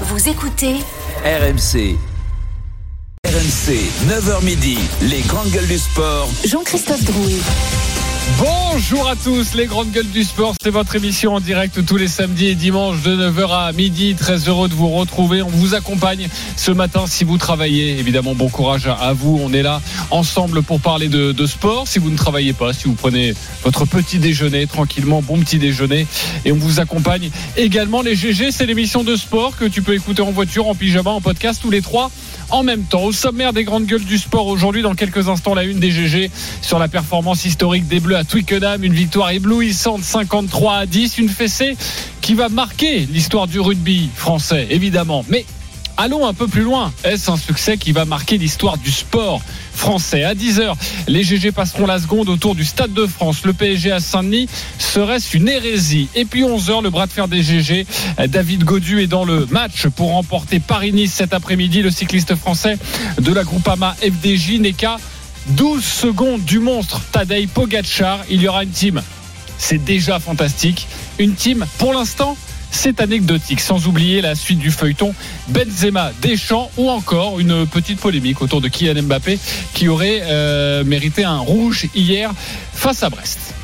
Vous écoutez RMC. RMC, 9h midi, les grandes gueules du sport. Jean-Christophe Drouet. Bonjour à tous, les grandes gueules du sport. C'est votre émission en direct tous les samedis et dimanches de 9h à midi. Très heureux de vous retrouver. On vous accompagne ce matin si vous travaillez. Évidemment, bon courage à vous. On est là ensemble pour parler de, sport. Si vous ne travaillez pas, si vous prenez votre petit déjeuner tranquillement, bon petit déjeuner. Et on vous accompagne également. Les GG, c'est l'émission de sport que tu peux écouter en voiture, en pyjama, en podcast, tous les trois en même temps. Au sommaire des grandes gueules du sport aujourd'hui, dans quelques instants, la une des GG sur la performance historique des Bleus à Twickenham. Une victoire éblouissante 53 à 10. Une fessée qui va marquer l'histoire du rugby français, évidemment. Mais allons un peu plus loin. Est-ce un succès qui va marquer l'histoire du sport français? À 10h, les GG passeront la seconde autour du Stade de France. Le PSG à Saint-Denis serait-ce une hérésie? Et puis 11h, le bras de fer des GG. David Godu est dans le match pour remporter Paris-Nice cet après-midi. Le cycliste français de la Groupama FDJ n'est qu'à 12 secondes du monstre Tadej Pogacar. Il y aura une team. C'est déjà fantastique. Une team, pour l'instant, c'est anecdotique, sans oublier la suite du feuilleton Benzema, Deschamps ou encore une petite polémique autour de Kylian Mbappé qui aurait euh, mérité un rouge hier face à Brest.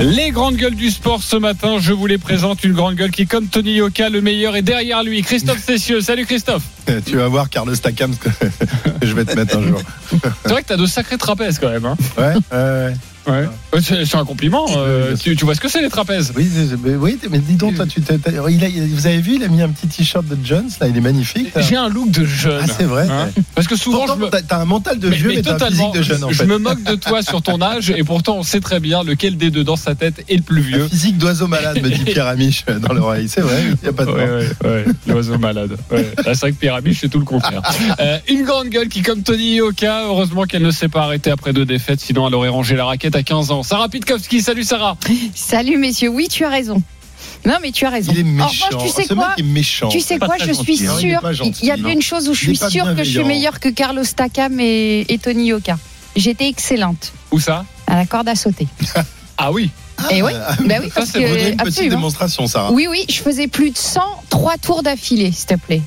Les grandes gueules du sport ce matin, je vous les présente. Une grande gueule qui, comme Tony Yoka, le meilleur est derrière lui. Christophe Cessieux. Salut Christophe. Tu vas voir Carlos Takam je vais te mettre un jour. C'est vrai que tu as de sacrés trapèzes quand même. Hein Ouais, ouais, ouais. C'est un compliment. euh, tu, tu vois ce que c'est les trapèzes? Oui, mais, oui, mais dis donc, toi, tu t'as- il a- vous avez vu, il a mis un petit t-shirt de Jones, là, il est magnifique. J'ai un look de jeune. Ah, c'est vrai. Hein Parce que souvent, me... t'as- t'as un mental de vieux, mais, t'as un physique de jeune, en je me moque de toi sur ton âge et pourtant on sait très bien lequel des deux dans sa tête est le plus vieux. Un physique d'oiseau malade, me dit Pierre Amiche euh, dans l'oreille. C'est vrai, il n'y a pas de Ouais, ouais, ouais, l'oiseau malade. C'est vrai que Pierre Amiche, c'est tout le contraire. Euh, une grande gueule qui, comme Tony Yoka, heureusement qu'elle ne s'est pas arrêtée après deux défaites, sinon elle aurait rangé la raquette à 15 ans. Sarah Pitkowski, salut Sarah. Salut messieurs, oui tu as raison. Non mais tu as raison. Il est En méchant. revanche, tu sais Ce quoi mec est méchant. Tu sais quoi, je suis gentil, hein, il y a non. une chose où je suis sûre que je suis meilleure que Carlos Takam et, et Tony Yoka. J'étais excellente Où ça? À la corde à sauter. Ah oui. et oui, Ah, bah oui ça, parce c'est que Faudrait une petite absolument. démonstration, Sarah. Oui oui, je faisais plus de 100 trois tours d'affilée, s'il te plaît.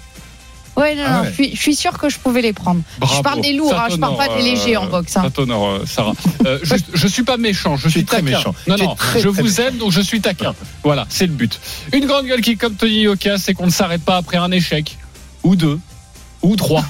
Ouais, non, Ah non, ouais. je, suis, je suis sûre que je pouvais les prendre. Bravo. Je parle des lourds, hein, je parle pas des légers euh, en boxe. hein. Ça t'honore, euh, Sarah. Euh, je suis pas méchant, je suis très méchant. Non, non, très, je très vous aime, donc je suis taquin. Voilà, c'est le but. Une grande gueule qui, comme Tony Yoka, c'est qu'on ne s'arrête pas après un échec, ou deux, ou trois.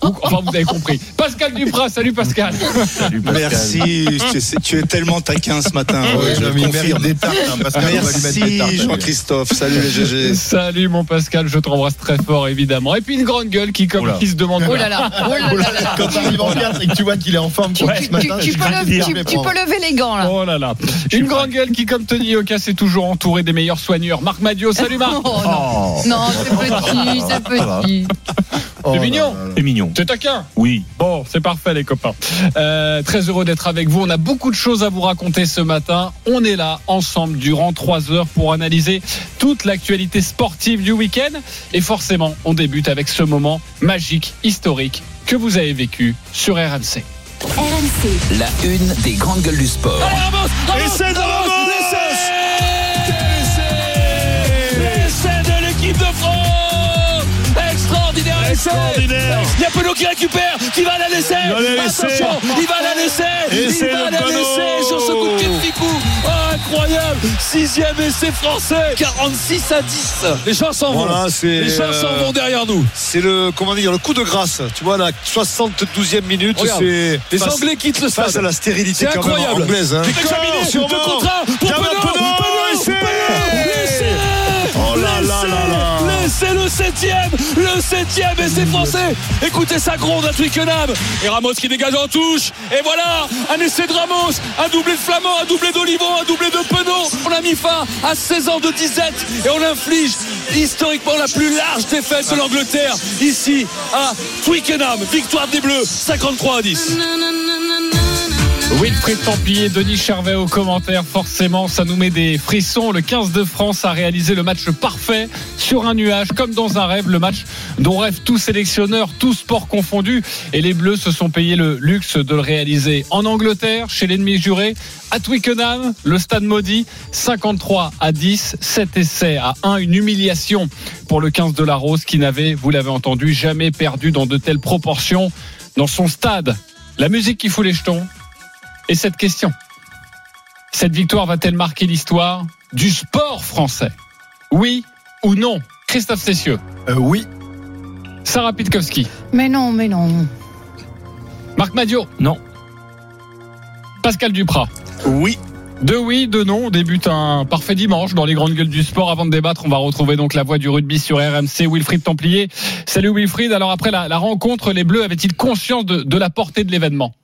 Enfin, vous avez compris. Pascal Duprat, salut Pascal. Salut, Pascal. Merci, tu es, tu es tellement taquin ce matin. Ouais, je confirme. des tartes, hein, Pascal, on va lui mettre des Merci. Jean-Christophe, salut les GG. Salut mon Pascal, je t'embrasse très fort évidemment. Et puis une grande gueule qui, comme Oula. qui se demande. Oh là là, oh là là là. Quand t'arrives en quart, c'est que tu vois qu'il est en forme. Tu, tu- Ce matin, tu- tu peux le- tu- tu peux lever les gants là. Oh là là. Une grande gueule qui, comme Tony Yoka, c'est toujours entouré des meilleurs soigneurs. Marc Madio, salut Marc. Oh, non. Oh. Non, c'est petit, c'est petit. Oh C'est mignon. C'est mignon. C'est taquin. Oui. Bon, c'est parfait les copains. Euh, très heureux d'être avec vous. On a beaucoup de choses à vous raconter ce matin. On est là ensemble durant trois heures pour analyser toute l'actualité sportive du week-end. Et forcément, on débute avec ce moment magique, historique que vous avez vécu sur RMC. RMC. La une des grandes gueules du sport. Il y a Penaud qui récupère, qui va la laisser. Va la laisser. Attention, il va la laisser. Il va la laisser sur ce coup de pied de oh, Incroyable. Sixième essai français. 46 à 10 Les gens s'en vont. Voilà, Les gens s'en euh, vont derrière nous. c'est le comment dire le coup de grâce. Tu vois la 72e minute, c'est Les face- Anglais quittent le face à stade la stérilité C'est quand même incroyable. anglaise. Hein. Pour. Penaud L'essai, le septième Le septième essai français. Écoutez ça gronde à Twickenham. Et Ramos qui dégage en touche. Et voilà Un essai de Ramos. Un doublé de Flamand Un doublé d'Olivon Un doublé de Penaud. On a mis fin à 16 ans de disette. Et on inflige historiquement la plus large défaite de l'Angleterre Ici à Twickenham. Victoire des Bleus 53 à 10 Wilfried Templier, Denis Charvet au commentaire. Forcément, ça nous met des frissons. Le 15 de France a réalisé le match parfait sur un nuage, comme dans un rêve. Le match dont rêvent tous sélectionneurs, tous sports confondus. Et les Bleus se sont payés le luxe de le réaliser en Angleterre, chez l'ennemi juré, à Twickenham, le stade maudit, 53 à 10, 7 essais à 1, une humiliation pour le 15 de la Rose qui n'avait, vous l'avez entendu, jamais perdu dans de telles proportions dans son stade. La musique qui fout les jetons. Et cette question. Cette victoire va-t-elle marquer l'histoire du sport français? Oui ou non? Christophe Cessieux, Euh, oui. Sarah Pitkowski, Mais non, mais non. Marc Madio, Non. Pascal Duprat. Oui. Deux oui, deux non. On débute un parfait dimanche dans les grandes gueules du sport. Avant de débattre, on va retrouver donc la voix du rugby sur RMC, Wilfried Templier. Salut Wilfried. Alors après la, la rencontre, les Bleus avaient-ils conscience de, de la portée de l'événement?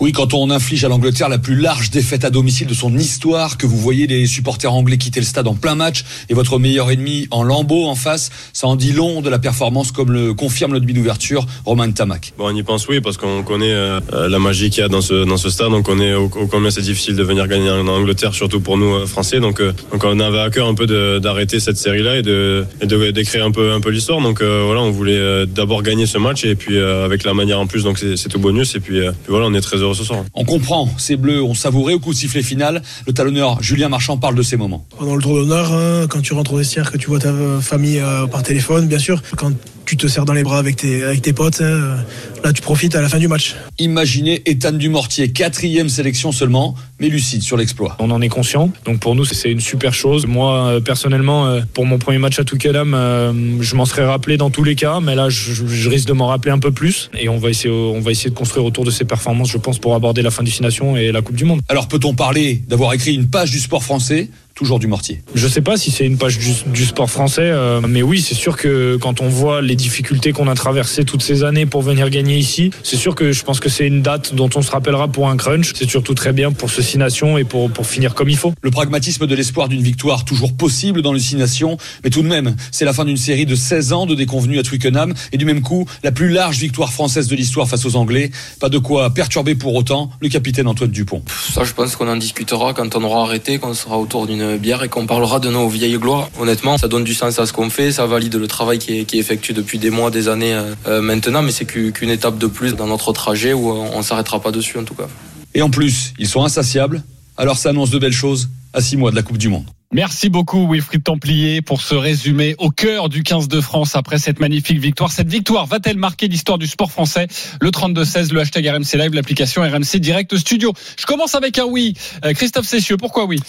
Oui, quand on inflige à l'Angleterre la plus large défaite à domicile de son histoire, que vous voyez les supporters anglais quitter le stade en plein match et votre meilleur ennemi en lambeau en face, ça en dit long de la performance comme le confirme le demi d'ouverture Romain Tamac. Bon, on y pense oui parce qu'on connaît euh, la magie qu'il y a dans ce dans ce stade. On connaît au, au combien c'est difficile de venir gagner en Angleterre, surtout pour nous euh, Français. Donc euh, donc on avait à cœur un peu d'arrêter cette série là et de d'écrire un peu un peu l'histoire. Donc euh, voilà, on voulait euh, d'abord gagner ce match et puis euh, avec la manière en plus donc c'est tout bonus et puis, euh, puis voilà, on est très heureux ce soir. On comprend, ces bleus ont savouré au coup de sifflet final. Le talonneur Julien Marchand parle de ces moments. Pendant le tour d'honneur, hein, quand tu rentres au vestiaire, que tu vois ta famille euh, par téléphone, bien sûr. Quand tu te serres dans les bras avec tes, avec tes potes, hein, là tu profites à la fin du match. Imaginez Ethan Dumortier, quatrième sélection seulement, mais lucide sur l'exploit. On en est conscient. Donc pour nous, c'est une super chose. Moi, euh, personnellement, euh, pour mon premier match à Twickenham, euh, je m'en serais rappelé dans tous les cas, mais là, je, je risque de m'en rappeler un peu plus. Et on va essayer, on va essayer de construire autour de ces performances, je pense, pour aborder la fin de destination et la Coupe du Monde. Alors peut-on parler d'avoir écrit une page du sport français Toujours Dumortier. Je sais pas si c'est une page du, du sport français, euh, mais oui, c'est sûr que quand on voit les difficultés qu'on a traversées toutes ces années pour venir gagner ici, c'est sûr que je pense que c'est une date dont on se rappellera pour un crunch. C'est surtout très bien pour ce Six Nations et pour, pour finir comme il faut. Le pragmatisme de l'espoir d'une victoire toujours possible dans le Six Nations, mais tout de même, c'est la fin d'une série de 16 ans de déconvenus à Twickenham et du même coup, la plus large victoire française de l'histoire face aux Anglais. Pas de quoi perturber pour autant le capitaine Antoine Dupont. Ça, je pense qu'on en discutera quand on aura arrêté, qu'on sera autour d'une bière et qu'on parlera de nos vieilles gloires. Honnêtement, ça donne du sens à ce qu'on fait, ça valide le travail qui est, qui est effectué depuis des mois, des années euh, euh, maintenant, mais c'est qu'u- qu'une étape de plus dans notre trajet où on, on s'arrêtera pas dessus en tout cas. Et en plus, ils sont insatiables, alors ça annonce de belles choses à 6 mois de la Coupe du Monde. Merci beaucoup Wilfried Templier pour ce résumé au cœur du 15 de France après cette magnifique victoire. Cette victoire va-t-elle marquer l'histoire du sport français? Le 32-16, le hashtag RMC Live, l'application RMC Direct Studio. Je commence avec un oui. Euh, Christophe Cessieux, pourquoi oui?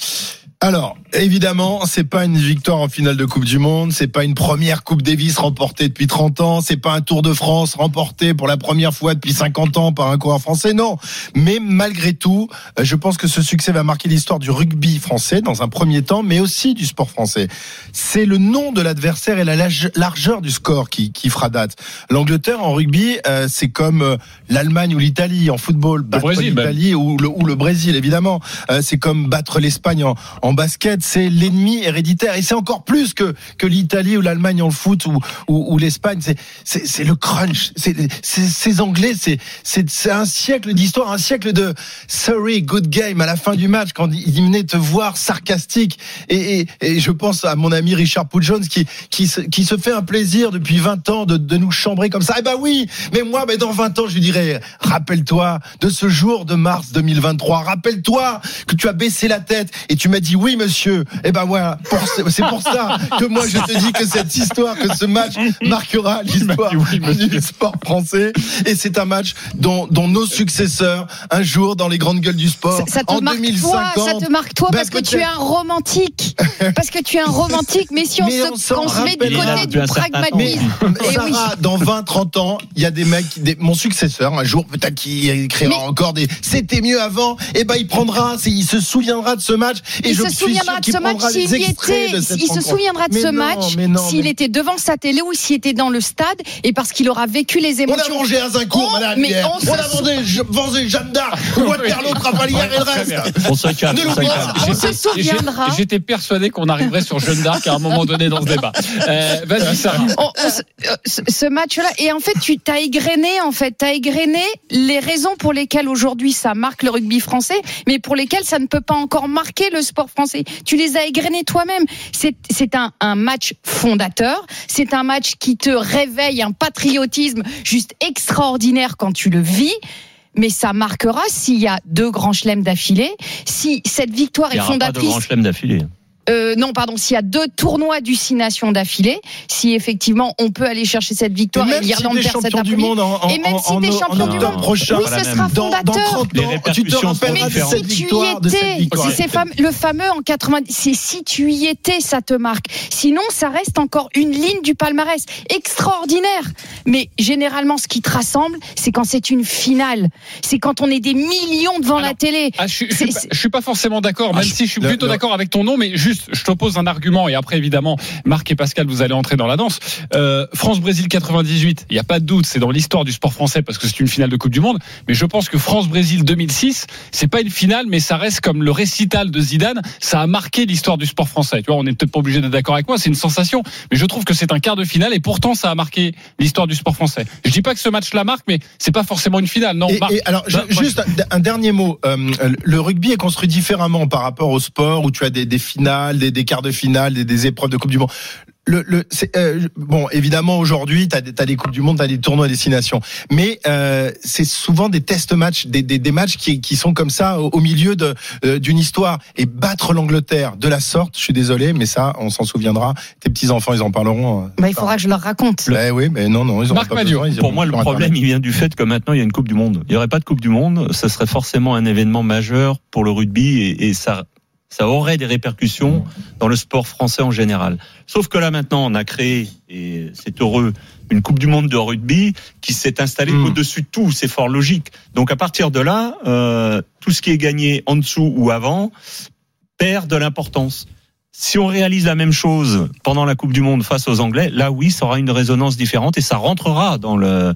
Alors, évidemment, c'est pas une victoire en finale de Coupe du Monde, c'est pas une première Coupe Davis remportée depuis 30 ans, c'est pas un Tour de France remporté pour la première fois depuis 50 ans par un coureur français, non. Mais malgré tout, euh, je pense que ce succès va marquer l'histoire du rugby français dans un premier temps, mais aussi du sport français. C'est le nom de l'adversaire et la largeur du score qui, qui fera date. L'Angleterre en rugby, euh, c'est comme euh, l'Allemagne ou l'Italie en football, battre l'Italie ou le, ou le Brésil évidemment. Euh, c'est comme battre l'Espagne en, en basket, c'est l'ennemi héréditaire et c'est encore plus que que l'Italie ou l'Allemagne en foot ou l'Espagne. C'est le crunch. Ces Anglais, c'est un siècle d'histoire, un siècle de sorry good game à la fin du match quand ils venaient te voir sarcastique et, je pense à mon ami Richard Jones qui qui qui se fait un plaisir depuis 20 ans de, de nous chambrer comme ça. Eh ben oui, mais moi, mais dans 20 ans, je lui dirais, rappelle-toi de ce jour de mars 2023. Rappelle-toi que tu as baissé la tête et tu m'as dit oui, monsieur. Eh ben voilà, pour- c'est pour ça que moi je te dis que cette histoire, que ce match marquera l'histoire du sport français. Et c'est un match dont, dont nos successeurs, un jour dans les grandes gueules du sport, Ça, ça te en marque 2050, toi, ça te marque toi ben parce que tu es un romantique. parce que tu es un romantique, mais si on Mais se, on se met du là côté du pragmatisme. Eh oui. Sarah, dans 20, 30 ans, il y a des mecs, des- mon successeur, un jour, peut-être qu'il écrira encore des, c'était mieux avant, et ben, il prendra, il se souviendra de ce match, et je se se souviendra de ce match s'il y était. Il se souviendra de ce match s'il était devant sa télé ou s'il était dans le stade et parce qu'il aura vécu les émotions. On a mangé un zincourt, On- madame. mais on On, a mangé, je- mangé Jeanne d'Arc, Waterloo, Trafalgar et le reste. On se calme, on se souviendra. J'étais persuadé qu'on arriverait sur Jeanne d'Arc à un moment donné dans ce débat. Euh, Vas-y, Sarah. Euh, ce, ce match-là, et en fait, tu t'as égrené, en fait, t'as égrené les raisons pour lesquelles aujourd'hui ça marque le rugby français, mais pour lesquelles ça ne peut pas encore marquer le sport français. Tu les as égrenées toi-même. C'est un, un match fondateur, c'est un match qui te réveille un patriotisme juste extraordinaire quand tu le vis. Mais ça marquera s'il y a deux grands chelems d'affilée, si cette victoire Il est aura pas de fondatrice d'affilée. Euh, non, pardon, s'il y a deux tournois du Six Nations d'affilée, si effectivement on peut aller chercher cette victoire Et et, même si l'Irlande t'es perd cet champion du monde en, en, et même si t'es champion en du monde, prochain, oui, ce même. sera dans, dans fondateur. 30 Les ans, tu te rappelleras cette si victoire, de cette étais, victoire. si c'est fam- le fameux en 90, c'est si tu y étais, ça te marque. Sinon, ça reste encore une ligne du palmarès extraordinaire. Mais généralement, ce qui te rassemble, c'est quand c'est une finale. C'est quand on est des millions devant la télé. Ah, je, suis- je, suis C'est- pas, c'est- je suis pas forcément d'accord, même Ah, je- si je suis plutôt d'accord avec ton nom, mais juste, je t'oppose un argument et après, évidemment, Marc et Pascal, vous allez entrer dans la danse. Euh, France-Brésil 98, il n'y a pas de doute, c'est dans l'histoire du sport français parce que c'est une finale de Coupe du Monde, mais je pense que France-Brésil 2006, c'est pas une finale, mais ça reste comme le récital de Zidane, ça a marqué l'histoire du sport français. Tu vois, on n'est peut-être pas obligé d'être d'accord avec moi, c'est une sensation, mais je trouve que c'est un quart de finale et pourtant ça a marqué l'histoire du sport français. Je dis pas que ce match-là marque, mais c'est pas forcément une finale, non. Et, Marc, et alors, moi, juste un, un dernier mot. Euh, le rugby est construit différemment par rapport au sport où tu as des, des finales, des, des quarts de finale, des, des épreuves de Coupe du Monde. Le, le, c'est, euh, bon, évidemment, aujourd'hui, tu as, des- Coupes du Monde, tu as des tournois à destination. Mais euh, c'est souvent des test matchs, des, des, des matchs qui, qui sont comme ça au, au milieu de, euh, d'une histoire. Et battre l'Angleterre de la sorte, je suis désolé, mais ça, on s'en souviendra. Tes petits-enfants, ils en parleront. euh. Bah, il faudra que je leur raconte. Ben oui, mais non, non, ils ont Marc pas Madiot, besoin. ils Pour moi, le problème, il vient du fait que maintenant, il y a une Coupe du Monde. Il n'y aurait pas de Coupe du Monde, ce serait forcément un événement majeur pour le rugby et, et ça, ça aurait des répercussions dans le sport français en général. Sauf que là, maintenant, on a créé, et c'est heureux, une Coupe du Monde de rugby qui s'est installée Mm. au-dessus de tout. C'est fort logique. Donc, à partir de là, euh, tout ce qui est gagné en dessous ou avant perd de l'importance. Si on réalise la même chose pendant la Coupe du Monde face aux Anglais, là oui, ça aura une résonance différente et ça rentrera dans euh,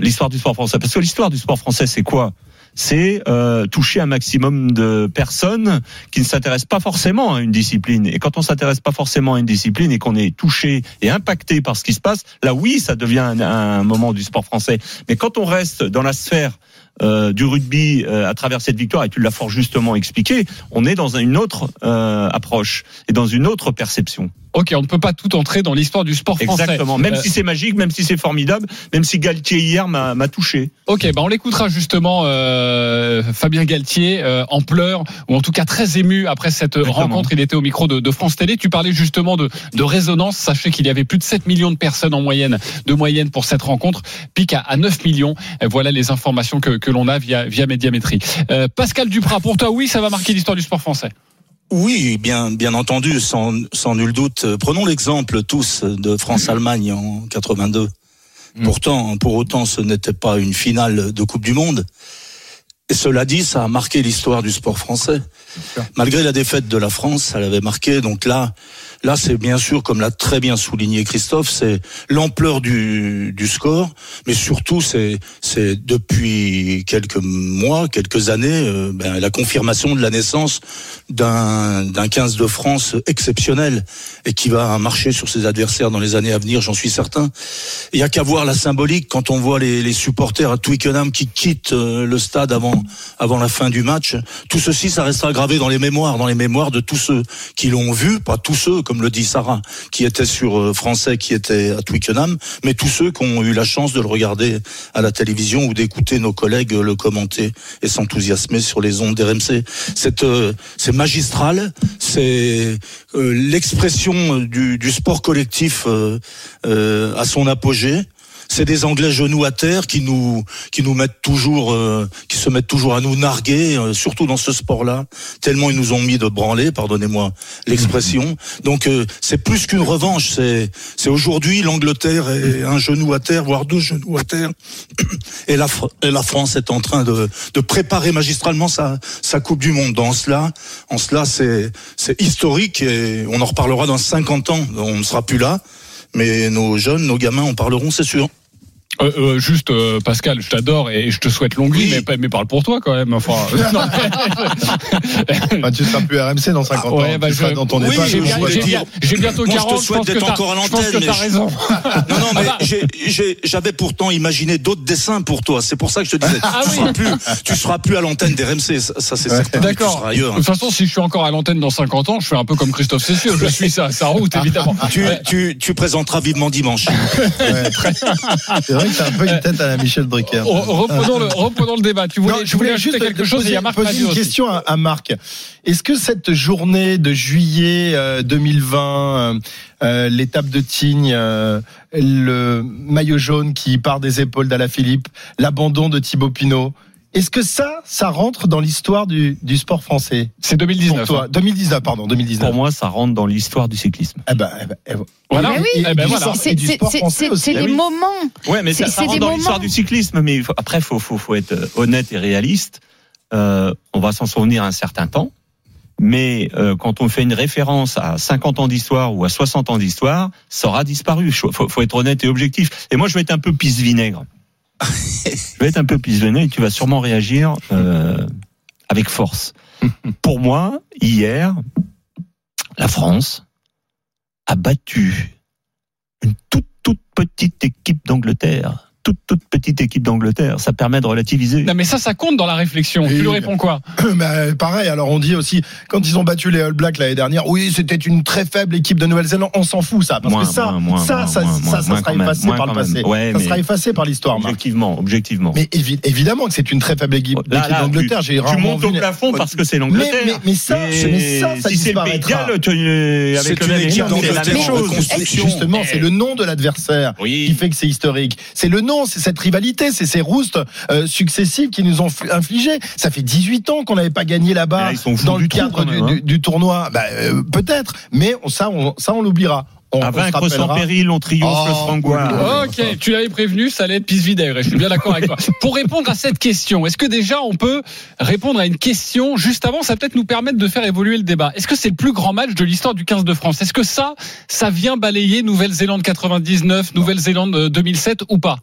l'histoire du sport français. Parce que l'histoire du sport français, c'est quoi? C'est euh, toucher un maximum de personnes qui ne s'intéressent pas forcément à une discipline. Et quand on s'intéresse pas forcément à une discipline et qu'on est touché et impacté par ce qui se passe, là oui, ça devient un, un moment du sport français. Mais quand on reste dans la sphère euh, du rugby euh, à travers cette victoire, et tu l'as fort justement expliqué, on est dans une autre euh, approche et dans une autre perception. Ok, on ne peut pas tout entrer dans l'histoire du sport français. Exactement. Même si c'est magique, même si c'est formidable, même si Galtier hier m'a touché. Ok, bah on l'écoutera justement Fabien Galtier en pleurs ou en tout cas très ému après cette Exactement. rencontre. Il était au micro de, de France Télé. Tu parlais justement de, de résonance. Sachez qu'il y avait plus de 7 millions de personnes en moyenne, de moyenne pour cette rencontre, pique à, à 9 millions. Voilà les informations que, que l'on a via via Médiamétrie. Euh, Pascal Duprat, pour toi, oui, ça va marquer l'histoire du sport français? Oui, bien, bien entendu, sans, sans nul doute. Prenons l'exemple tous de France-Allemagne en 82. Pourtant, pour autant, ce n'était pas une finale de Coupe du Monde. Et cela dit, ça a marqué l'histoire du sport français. Malgré la défaite de la France, ça l'avait marqué. Donc là, là, c'est bien sûr, comme l'a très bien souligné Christophe, c'est l'ampleur du, du score, mais surtout, c'est, depuis quelques mois, quelques années, euh, ben, la confirmation de la naissance d'un, d'un 15 de France exceptionnel et qui va marcher sur ses adversaires dans les années à venir, j'en suis certain. Il y a qu'à voir la symbolique quand on voit les, les supporters à Twickenham qui quittent euh, le stade avant, avant la fin du match. Tout ceci, ça restera gravé dans les mémoires, dans les mémoires de tous ceux qui l'ont vu, pas tous ceux, comme le dit Sarah, qui étaient sur euh, français, qui étaient à Twickenham, mais tous ceux qui ont eu la chance de le regarder à la télévision ou d'écouter nos collègues le commenter et s'enthousiasmer sur les ondes d'RMC. C'est euh, c'est magistral, c'est euh, l'expression du, sport collectif à son apogée. C'est des Anglais genoux à terre qui nous qui nous mettent toujours euh, qui se mettent toujours à nous narguer, euh, surtout dans ce sport-là. Tellement ils nous ont mis de branler, pardonnez-moi l'expression. Donc euh, c'est plus qu'une revanche. C'est c'est aujourd'hui l'Angleterre est un genou à terre, voire deux genoux à terre, et la et la France est en train de de préparer magistralement sa sa Coupe du Monde. Dans cela, en cela c'est c'est historique et on en reparlera dans 50 ans. On ne sera plus là. Mais nos jeunes, nos gamins en parleront, c'est sûr. Euh, euh, juste euh, Pascal, je t'adore et je te souhaite longue vie, mais, mais parle pour toi quand même. Enfin, non, Bah, tu seras plus RMC dans 50 ans. ouais, bah, tu je- dans ton oui, j'ai bien- bientôt Moi, 40, je te souhaite d'être encore à l'antenne. mais raison. Non, non, mais j'ai- j'ai- j'avais pourtant imaginé d'autres dessins pour toi. C'est pour ça que je te disais, Ah tu, oui. seras plus, tu seras plus à l'antenne des RMC. Ça, ça, c'est certain. D'accord. De toute façon, si je suis encore à l'antenne dans 50 ans, je fais un peu comme Christophe Cessieux. Je suis sa, sa route, évidemment. Tu, Ouais. tu, tu présenteras vivement dimanche. Vrai que t'as un peu une tête à la Michel Drucker. Re- Reprenons le, reprenons le débat. Tu voulais, Non, tu voulais ajouter quelque chose et Marc poser une aussi. question à, à Marc. Est-ce que cette journée de juillet euh, 2020, euh, euh, l'étape de Tignes, euh, le maillot jaune qui part des épaules d'Alaphilippe, l'abandon de Thibaut Pinot, est-ce que ça, ça rentre dans l'histoire du, du sport français? C'est 2019. Pour toi, 2019, pardon, 2019. Pour moi, ça rentre dans l'histoire du cyclisme. Eh ben, eh ben, eh ben. Voilà. Mais oui, Eh ben C'est- Ah des oui. moments. Ouais, mais ça, rentre des dans moments. l'histoire du cyclisme. Mais faut- après, faut, faut, faut être euh, honnête et réaliste. Euh, on va s'en souvenir un certain temps. Mais euh, quand on fait une référence à 50 ans d'histoire ou à 60 ans d'histoire, ça aura disparu. Il faut, faut être honnête et objectif. Et moi, je vais être un peu pisse-vinaigre. Je vais être un peu pisse-vinaigre et tu vas sûrement réagir euh, avec force. Pour moi, hier, la France a battu une toute, toute petite équipe d'Angleterre. Toute, toute petite équipe d'Angleterre. Ça permet de relativiser. Non, mais ça, ça compte dans la réflexion. Tu lui réponds quoi? Bah, pareil, alors on dit aussi, quand ils ont battu les All Blacks l'année dernière, oui, c'était une très faible équipe de Nouvelle-Zélande, on s'en fout ça, parce Moins, que ça, moins, ça, moins, ça, moins, ça, moins, ça moins sera effacé par le passé. Ouais, ça mais- sera effacé par l'histoire, Marc. Objectivement, objectivement. Mais évi- évidemment que c'est une très faible équipe, d'Angleterre. tu, tu montes au plafond parce que c'est Mais, l'Angleterre. mais, mais ça, mais ça, ça si c'est le tu- avec le même chose. Justement, c'est le nom de l'adversaire qui fait que c'est historique. C'est le nom, c'est cette rivalité, c'est ces roustes euh, successives qui nous ont infligé. Ça fait 18 ans qu'on n'avait pas gagné là-bas là, dans le trou, cadre du, hein. du- du tournoi. Bah, euh, Peut-être, mais on- ça, on, ça, on l'oubliera. On, À on vaincre sans rappellera. péril, on triomphe Oh, sans gloire. Ok, tu l'avais prévenu, ça allait être pisse Je suis bien d'accord avec toi. Pour répondre à cette question, est-ce que déjà on peut répondre à une question juste avant? Ça peut-être nous permettre de faire évoluer le débat. Est-ce que c'est le plus grand match de l'histoire du 15 de France? Est-ce que ça, ça vient balayer Nouvelle-Zélande 99, Nouvelle-Zélande euh, 2007 ou pas?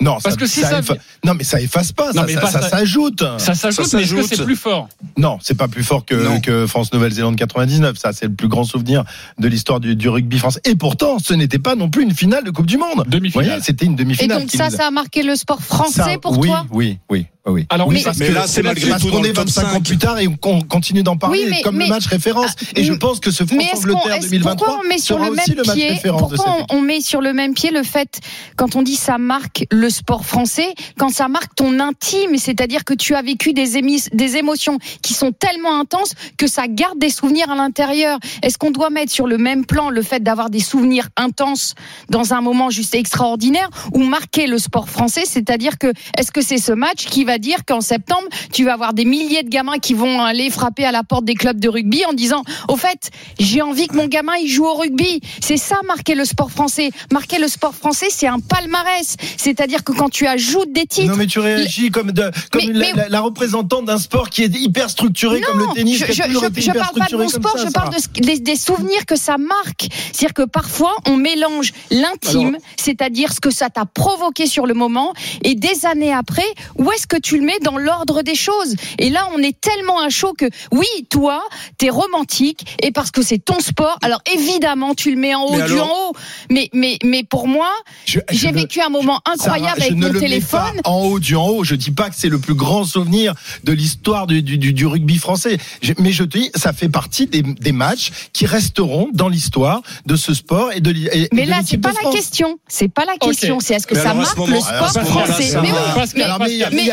Non, Parce ça, que si ça ça- effa- non, mais ça efface pas. Non, ça, mais ça- pas ça ça- s'ajoute. Ça s'ajoute, mais est-ce que c'est plus fort? Non, c'est pas plus fort que, France-Nouvelle-Zélande 99. Ça, c'est le plus grand souvenir de l'histoire du, du rugby français. Et pourtant, ce n'était pas non plus une finale de Coupe du Monde. Demi-finale. C'était une Et demi-finale. donc qui ça, ça a marqué le sport français Ça, pour oui, toi? Oui, oui, oui. Alors, oui, mais- parce mais que là, c'est malgré parce tout qu'on dans est le top 25 ans 5. plus tard et qu'on continue d'en parler Oui, mais- comme mais- le match référence. Ah, et je pense que ce France-Angleterre est-ce- 2023 pourquoi on met sur sera le aussi même le match pied? référence pourquoi on, on met sur le même pied le fait quand on dit ça marque le sport français quand ça marque ton intime c'est-à-dire que tu as vécu des des émotions qui sont tellement intenses que ça garde des souvenirs à l'intérieur. Est-ce qu'on doit mettre sur le même plan le fait d'avoir des souvenirs intenses dans un moment juste extraordinaire ou marquer le sport français? C'est-à-dire que est-ce que c'est ce match qui va dire qu'en septembre tu vas avoir des milliers de gamins qui vont aller frapper à la porte des clubs de rugby en disant au fait j'ai envie que mon gamin il joue au rugby. C'est ça marquer le sport français. Marquer le sport français c'est un palmarès. C'est-à-dire que quand tu ajoutes des titres Non mais tu réagis comme, de, comme Mais- la, mais- la- la représentante d'un sport qui est hyper structuré comme le tennis. je, je, je- je parle pas de mon sport, ça, je parle de des, des souvenirs que ça marque. C'est-à-dire que parfois on mélange l'intime, c'est-à-dire ce que ça t'a provoqué sur le moment, et des années après, où est-ce que tu le mets dans l'ordre des choses? Et là, on est tellement à chaud que oui, toi, t'es romantique, et parce que c'est ton sport, alors évidemment, tu le mets en haut Mais du alors- en haut. Mais mais mais pour moi, j'ai vécu un moment incroyable moyen je avec ne mon le mets téléphone. pas en haut du en haut. Je dis pas que c'est le plus grand souvenir de l'histoire du, du, du, du rugby français. Je- mais je te dis, ça fait partie des, des matchs qui resteront dans l'histoire de ce sport et de et- Mais là, c'est pas de la France. question. C'est pas la question. C'est est-ce que Mais ça marque moment- le sport français ça Mais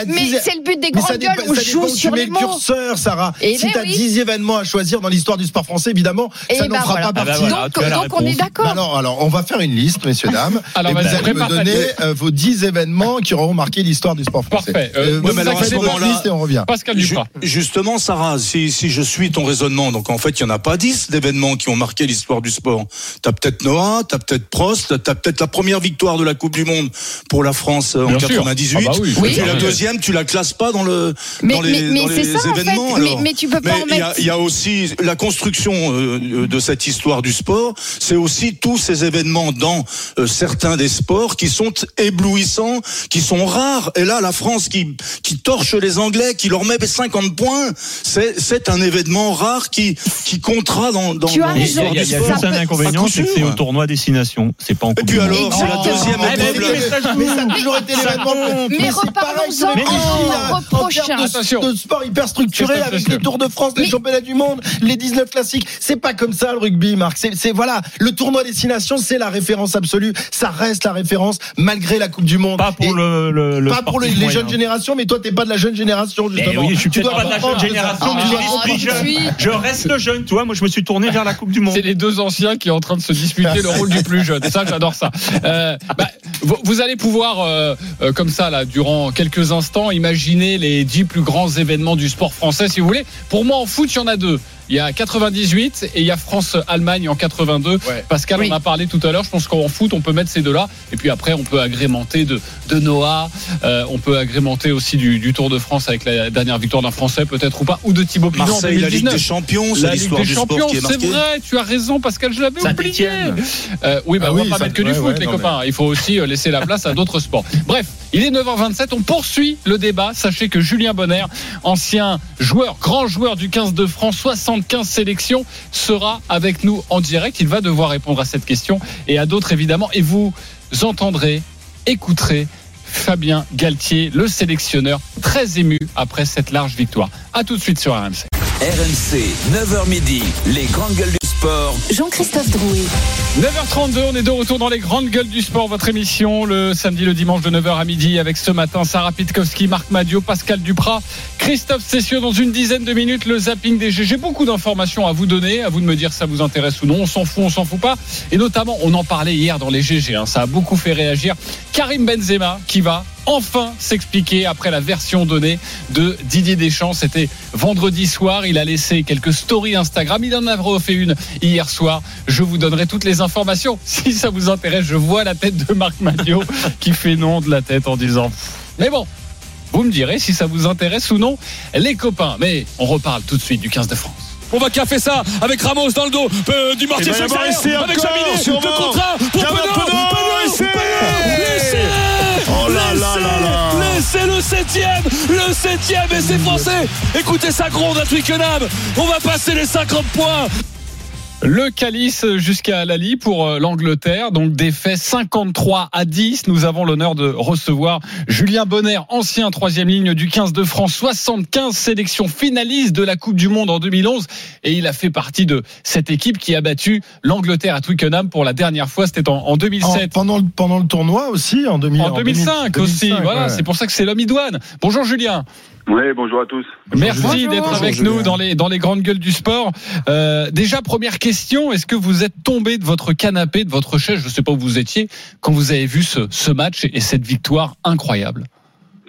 oui, c'est le but des dépend- gueules. On ça dépend joue où tu sur mets les le mots. curseur, Sarah. Eh si ben tu as oui. 10 événements à choisir dans l'histoire du sport français, évidemment, Eh ça n'en ben fera voilà. pas Ah ben partie. Donc- donc on est d'accord. Alors, alors, on va faire une liste, messieurs, dames. Alors, vous allez me donner euh, vos 10 événements qui auront marqué l'histoire du sport français. Parfait. Euh, ouais, mais alors, votre liste et on revient. Pascal Ju- Duprat. Justement, Sarah, si, si je suis ton raisonnement, donc en fait, il n'y en a pas 10 d'événements qui ont marqué l'histoire du sport. T'as peut-être Noah, t'as peut-être Prost, t'as peut-être la première victoire de la Coupe du Monde pour la France euh, en sûr. 98. Ah bah oui. Et la deuxième, tu la classes pas dans le Mais- dans les, mais- mais dans c'est les ça, en fait. événements. Mais- tu peux pas en il y a- mettre- Il y, a aussi la construction euh, de cette histoire du sport. C'est aussi tous ces événements dans euh, certains des sports qui sont éblouissants, qui sont rares. Et là, la France qui qui torche les Anglais, qui leur met 50 points, c'est c'est un événement rare qui qui comptera dans dans, Tu as dans Il y a, raison. il y a- y a juste un inconvénient, c'est que c'est au tournoi destination. C'est pas en Et puis alors, c'est la deuxième ben, épreuve. mais- ça a toujours été l'événement. Mais reparlons-en en prochain. termes de- sport hyper structuré avec les Tours de France, les Mais- championnats du monde, les 19 classiques. C'est pas comme ça le rugby, Marc. C'est, c'est voilà, le tournoi destination, c'est la référence absolue. Ça reste la référence malgré la Coupe du Monde. Pas pour le, le, le pas pour les, jeunes générations, mais toi t'es pas de la jeune génération Mais justement. oui, je suis Tu dois pas de la jeune génération, mais Ah, j'ai ah, jeune. Je reste jeune, tu vois. Moi, je me suis tourné vers la Coupe du Monde. C'est les deux anciens qui sont en train de se disputer le rôle du plus jeune. Ça, j'adore ça. Euh, bah, vous, vous allez pouvoir, euh, euh, comme ça, là, durant quelques instants, imaginer les dix plus grands événements du sport français, si vous voulez. Pour moi, en foot, il y en a deux. Il y a 98 et il y a France-Allemagne en 82. Ouais. Pascal Oui. en a parlé tout à l'heure. Je pense qu'en foot, on peut mettre ces deux-là. Et puis après, on peut agrémenter de, de Noah. Euh, on peut agrémenter aussi du, du Tour de France avec la dernière victoire d'un Français, peut-être ou pas, ou de Thibaut Pinot en Marseille, la Ligue 2019. des Champions, c'est La Ligue l'histoire des Champions, qui est c'est vrai, tu as raison Pascal, je l'avais oublié. Euh, oui, bah, Ah on va pas ça- mettre que du ouais, foot, ouais, les non, copains. Il faut aussi euh, laisser la place à d'autres sports. Bref, il est 9h27, on poursuit le débat. Sachez que Julien Bonner, ancien joueur, grand joueur du 15 de France, 75 sélections, sera avec nous en direct. Il va devoir répondre à cette question et à d'autres évidemment. Et vous entendrez, écouterez Fabien Galtier, le sélectionneur, très ému après cette large victoire. À tout de suite sur RMC. RMC, 9h midi, les grandes gueules sport. Jean-Christophe Drouet. 9h32, on est de retour dans les grandes gueules du sport, votre émission le samedi, le dimanche de 9h à midi avec ce matin Sarah Pitkowski, Marc Madio, Pascal Duprat, Christophe Cessieux dans une dizaine de minutes, le zapping des G. J'ai beaucoup d'informations à vous donner, à vous de me dire si ça vous intéresse ou non, on s'en fout, on s'en fout pas. Et notamment, on en parlait hier dans les GG, hein, ça a beaucoup fait réagir. Karim Benzema qui va enfin s'expliquer après la version donnée de Didier Deschamps. C'était vendredi soir. Il a laissé quelques stories Instagram. Il en a refait une hier soir. Je vous donnerai toutes les informations. Si ça vous intéresse, je vois la tête de Marc Madio qui fait non de la tête en disant. Mais bon. Vous me direz si ça vous intéresse ou non, les copains. Mais on reparle tout de suite du 15 de France. On va café ça avec Ramos dans le dos euh, du y avoir essai avec Jaminet contrat pour là. L'essai, le septième le septième et c'est français. Écoutez ça gronde à Twickenham. On va passer les 50 points Le calice jusqu'à Lali pour euh, l'Angleterre, donc défait 53 à 10. Nous avons l'honneur de recevoir Julien Bonner, ancien troisième ligne du 15 de France, 75 sélections finalistes de la Coupe du Monde en 2011, et il a fait partie de cette équipe qui a battu l'Angleterre à Twickenham pour la dernière fois, c'était en, en 2007. En- pendant, le, pendant le tournoi aussi, en, 2000, En 2005 aussi, 2005, voilà, ouais. c'est pour ça que c'est l'homme idoine. Bonjour Julien. Oui, bonjour à tous. Merci d'être avec nous dans les, dans les grandes gueules du sport. Euh, déjà, première question, est-ce que vous êtes tombé de votre canapé, de votre chaise, je ne sais pas où vous étiez, quand vous avez vu ce, ce match et cette victoire incroyable?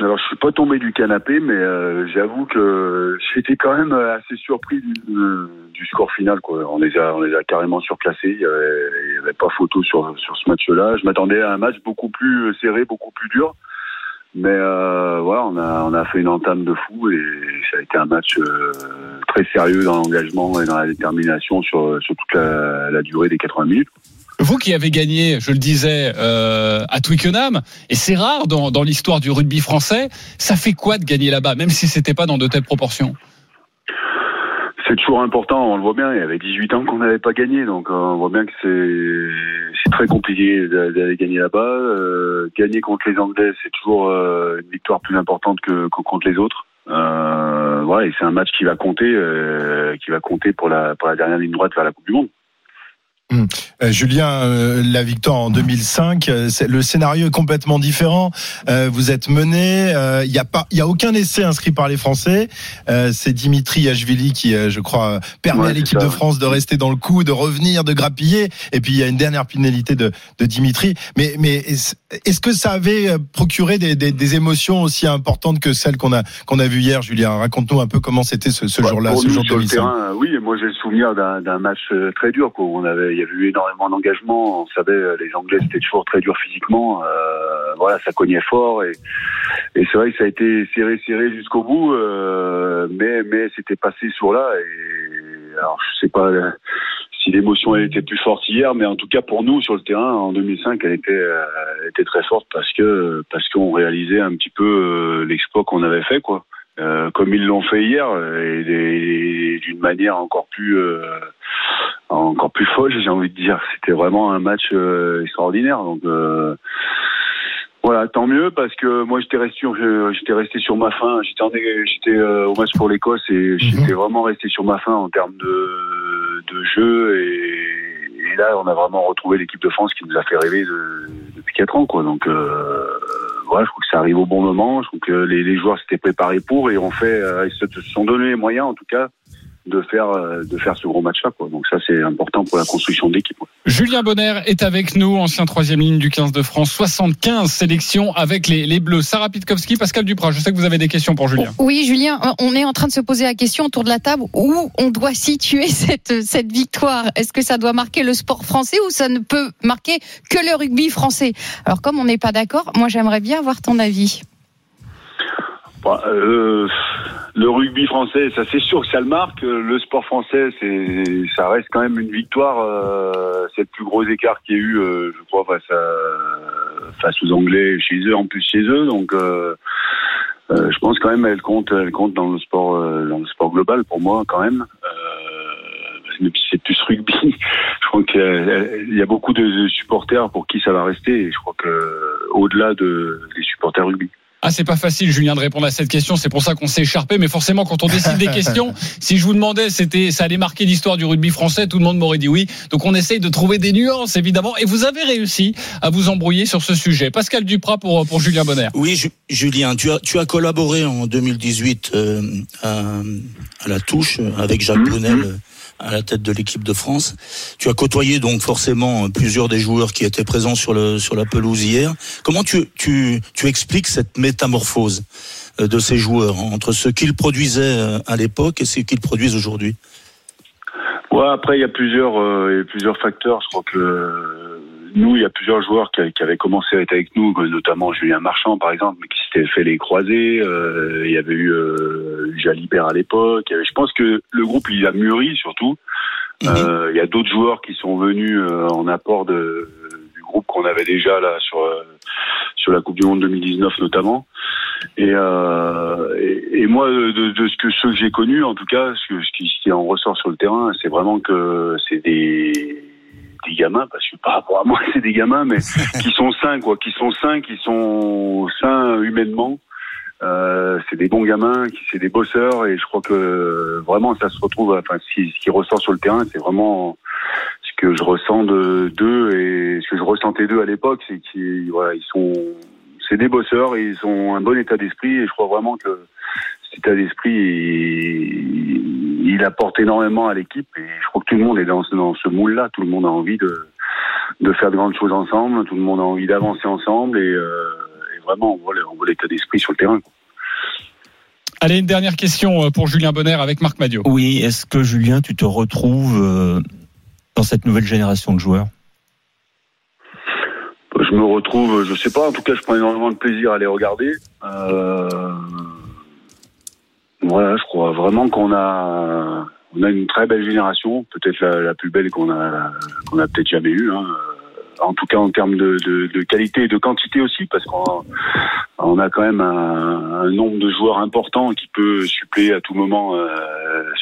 Alors, je suis pas tombé du canapé, mais euh, j'avoue que j'étais quand même assez surpris du, euh, du score final. Quoi. On les a, on les a carrément surclassés. Il y avait, il y avait pas photo sur sur ce match-là. Je m'attendais à un match beaucoup plus serré, beaucoup plus dur. Mais euh, voilà, on a, on a fait une entame de fou et ça a été un match euh, très sérieux dans l'engagement et dans la détermination sur, sur toute la, la durée des 80 minutes. Vous qui avez gagné, je le disais, euh, à Twickenham, et c'est rare dans, dans l'histoire du rugby français, ça fait quoi de gagner là-bas, même si c'était pas dans de telles proportions? C'est toujours important, on le voit bien. Il y avait 18 ans qu'on n'avait pas gagné, donc euh, on voit bien que c'est très compliqué d'aller gagner là-bas. Euh, gagner contre les Anglais, c'est toujours euh, une victoire plus importante que, que contre les autres. Euh, voilà, et c'est un match qui va compter, euh, qui va compter pour la pour la dernière ligne droite vers la Coupe du Monde. Hum. Euh, Julien, euh, la victoire en 2005, euh, le scénario est complètement différent. Euh, vous êtes mené, il n'y a pas, il y a aucun essai inscrit par les Français. Euh, c'est Dimitri Ashvili qui, euh, je crois, permet Ouais, à l'équipe de. France de rester dans le coup, de revenir, de grappiller. Et puis il y a une dernière pénalité de, de Dimitri. Mais, mais est-ce que ça avait euh, procuré des, des, des émotions aussi importantes que celles qu'on a qu'on a vues hier, Julien? Raconte-nous un peu comment c'était ce, ce jour-là, ce jour de sur le 2005. terrain, euh, oui, moi j'ai le souvenir d'un match euh, très dur. Quoi. où On avait, y avait eu énormément d'engagement. On savait, euh, les Anglais c'était toujours très dur physiquement. Euh, voilà, ça cognait fort et, et c'est vrai que ça a été serré, serré jusqu'au bout. euh, mais mais c'était passé sur là. Et alors je sais pas si l'émotion était plus forte hier, mais en tout cas pour nous sur le terrain en 2005, elle était, était très forte parce que parce qu'on réalisait un petit peu l'exploit qu'on avait fait quoi. Euh, comme ils l'ont fait hier et, et d'une manière encore plus euh, encore plus folle j'ai envie de dire. C'était vraiment un match euh, extraordinaire. Donc euh, voilà tant mieux parce que moi j'étais resté sur j'étais resté sur ma fin j'étais j'étais au match pour l'Écosse et j'étais vraiment resté sur ma fin en termes de de jeu. Et, et là on a vraiment retrouvé l'équipe de France qui nous a fait rêver de- depuis quatre ans quoi. Donc euh, je trouve que ça arrive au bon moment. Je trouve que les, les joueurs s'étaient préparés pour et ont fait, euh, ils se se sont donné les moyens, en tout cas, de faire euh, de faire ce gros match-là. Quoi. Donc ça, c'est important pour la construction de l'équipe. Julien Bonner est avec nous, ancien troisième ligne du 15 de France, 75 sélections avec les, les Bleus. Sarah Pitkowski, Pascal Duprat, je sais que vous avez des questions pour Julien. Oui, Julien, on est en train de se poser la question autour de la table où on doit situer cette, cette victoire. Est-ce que ça doit marquer le sport français ou ça ne peut marquer que le rugby français? Alors, comme on n'est pas d'accord, moi j'aimerais bien avoir ton avis. Euh, le rugby français, ça c'est sûr que ça le marque. Le sport français, c'est ça reste quand même une victoire. Euh, c'est le plus gros écart qu'il y a eu, euh, je crois, face à face aux Anglais chez eux, en plus chez eux. Donc, je pense quand même elle compte, elle compte dans le sport, dans le sport global pour moi quand même. Si c'est plus rugby, je crois qu'il y a beaucoup de supporters pour qui ça va rester. Je crois que au-delà de des supporters rugby. Ah, c'est pas facile, Julien, de répondre à cette question. C'est pour ça qu'on s'est écharpé. Mais forcément, quand on décide des questions, si je vous demandais, c'était, ça allait marquer l'histoire du rugby français, tout le monde m'aurait dit oui. Donc, on essaye de trouver des nuances, évidemment. Et vous avez réussi à vous embrouiller sur ce sujet. Pascal Duprat pour, pour Julien Bonner. Oui, Ju- Julien, tu as, tu as collaboré en 2018 euh, à, à la touche avec Jacques Brunel euh, à la tête de l'équipe de France. Tu as côtoyé donc forcément plusieurs des joueurs qui étaient présents sur, la pelouse hier. Comment tu, expliques cette métamorphose euh, de ces joueurs entre ce qu'ils produisaient euh, à l'époque et ce qu'ils produisent aujourd'hui? Ouais, après il y a plusieurs, euh, plusieurs facteurs. Je crois que nous, il y a plusieurs joueurs qui, qui avaient commencé à être avec nous, notamment Julien Marchand par exemple, mais qui s'étaient fait les croisés. Euh, il y avait eu euh, Jalibert à l'époque. Je pense que le groupe il a mûri surtout. Euh, il y a d'autres joueurs qui sont venus euh, en apport de, du groupe qu'on avait déjà là sur euh, sur la Coupe du Monde 2019 notamment. Et, euh, et, et moi, de, de ce que ceux que j'ai connus, en tout cas, ce, que- ce qui, ce qui en ressort sur le terrain, c'est vraiment que c'est des des gamins, parce que par rapport à moi, c'est des gamins, mais qui sont sains, quoi, qui sont sains, qui sont sains humainement. Euh, c'est des bons gamins, c'est des bosseurs, et je crois que vraiment ça se retrouve. Enfin, ce qui, ressort sur le terrain, c'est vraiment ce que je ressens de d'eux et ce que je ressentais d'eux à l'époque, c'est qu'ils voilà, ils sont c'est des bosseurs ils ont un bon état d'esprit et je crois vraiment que cet état d'esprit il, apporte énormément à l'équipe et je crois que tout le monde est dans ce, dans ce moule-là, tout le monde a envie de de faire de grandes choses ensemble, tout le monde a envie d'avancer ensemble et, euh, et vraiment on voit, le- on voit l'état d'esprit sur le terrain. quoi. Allez, une dernière question euh, pour Julien Bonner avec Marc Madio. Oui, est-ce que Julien, tu te retrouves euh, dans cette nouvelle génération de joueurs? Je me retrouve, je sais pas, en tout cas je prends énormément de plaisir à les regarder. Euh, voilà, je crois vraiment qu'on a, on a une très belle génération, peut-être la, plus belle qu'on a, qu'on a peut-être jamais eue. Hein. En tout cas en termes de, de, de qualité et de quantité aussi, parce qu'on on a quand même un, un nombre de joueurs importants qui peut suppléer à tout moment euh,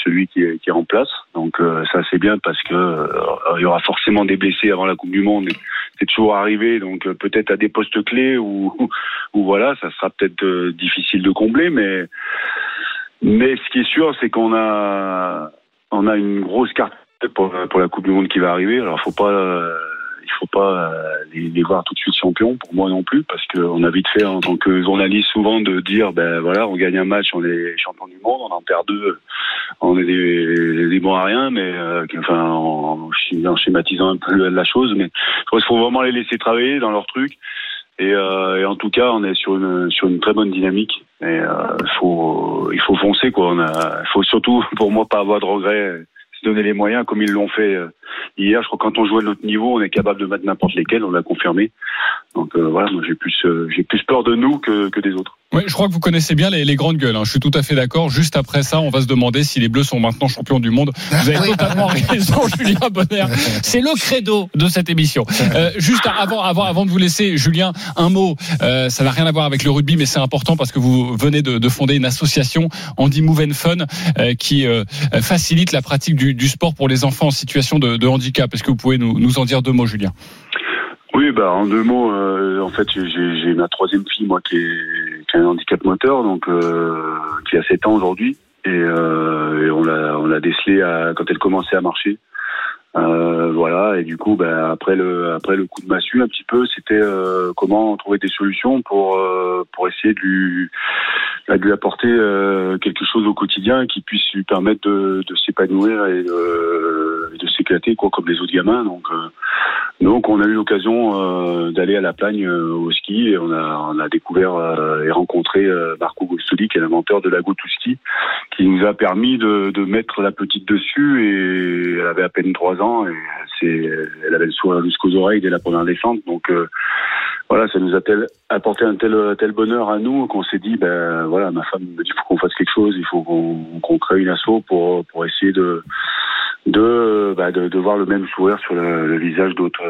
celui qui est, qui en place. Donc euh, ça c'est bien parce que euh, il y aura forcément des blessés avant la Coupe du Monde. C'est toujours arrivé, donc euh, peut-être à des postes clés ou voilà, ça sera peut-être euh, difficile de combler, mais mais ce qui est sûr, c'est qu'on a on a une grosse carte pour, pour la Coupe du Monde qui va arriver. Alors faut pas euh, il faut pas euh, les, les voir tout de suite champions pour moi non plus parce qu'on a vite fait en tant que journaliste souvent de dire ben voilà on gagne un match on est champion du monde on en perd deux on est des, des bons à rien mais euh, enfin en, en schématisant un peu la chose mais qu'il faut vraiment les laisser travailler dans leur truc et, euh, et en tout cas on est sur une sur une très bonne dynamique et euh, faut il faut foncer quoi. On a faut surtout pour moi pas avoir de regrets se donner les moyens comme ils l'ont fait euh, hier. Je crois que quand on joue à notre niveau, on est capable de mettre n'importe lesquels, on l'a confirmé. Donc euh, voilà, moi j'ai plus euh, j'ai plus peur de nous que, que des autres. Ouais, je crois que vous connaissez bien les, les grandes gueules. Hein. Je suis tout à fait d'accord. Juste après ça, on va se demander si les Bleus sont maintenant champions du monde. Vous avez totalement raison, Julien Bonner. C'est le credo de cette émission. Euh, juste avant, avant, avant de vous laisser, Julien, un mot. Euh, ça n'a rien à voir avec le rugby, mais c'est important parce que vous venez de, de fonder une association, Andy Move and Fun, euh, qui euh, facilite la pratique du, du, sport pour les enfants en situation de, de handicap. Est-ce que vous pouvez nous, nous en dire deux mots, Julien? Oui, bah en deux mots, euh, en fait, j'ai ma troisième fille, moi, qui, est, qui a un handicap moteur, donc euh, qui a 7 ans aujourd'hui, et, euh, et on l'a on décelé à, quand elle commençait à marcher. Euh, voilà, et du coup, bah, après le après le coup de massue, un petit peu, c'était euh, comment trouver des solutions pour euh, pour essayer de lui de lui apporter euh, quelque chose au quotidien qui puisse lui permettre de, de s'épanouir et de, de s'éclater quoi comme les autres gamins. Donc euh, donc on a eu l'occasion euh, d'aller à la Plagne euh, au ski et on a on a découvert euh, et rencontré euh, Marco Gostoli qui est l'inventeur de la Go to Ski qui nous a permis de, de mettre la petite dessus et elle avait à peine trois ans et c'est elle avait le sourire jusqu'aux oreilles dès la première descente. Donc euh, voilà ça nous a tel, apporté un tel tel bonheur à nous qu'on s'est dit ben voilà ma femme me dit faut qu'on fasse quelque chose il faut qu'on qu'on crée une asso pour pour essayer de de, bah de, de voir le même sourire sur le, le visage d'autres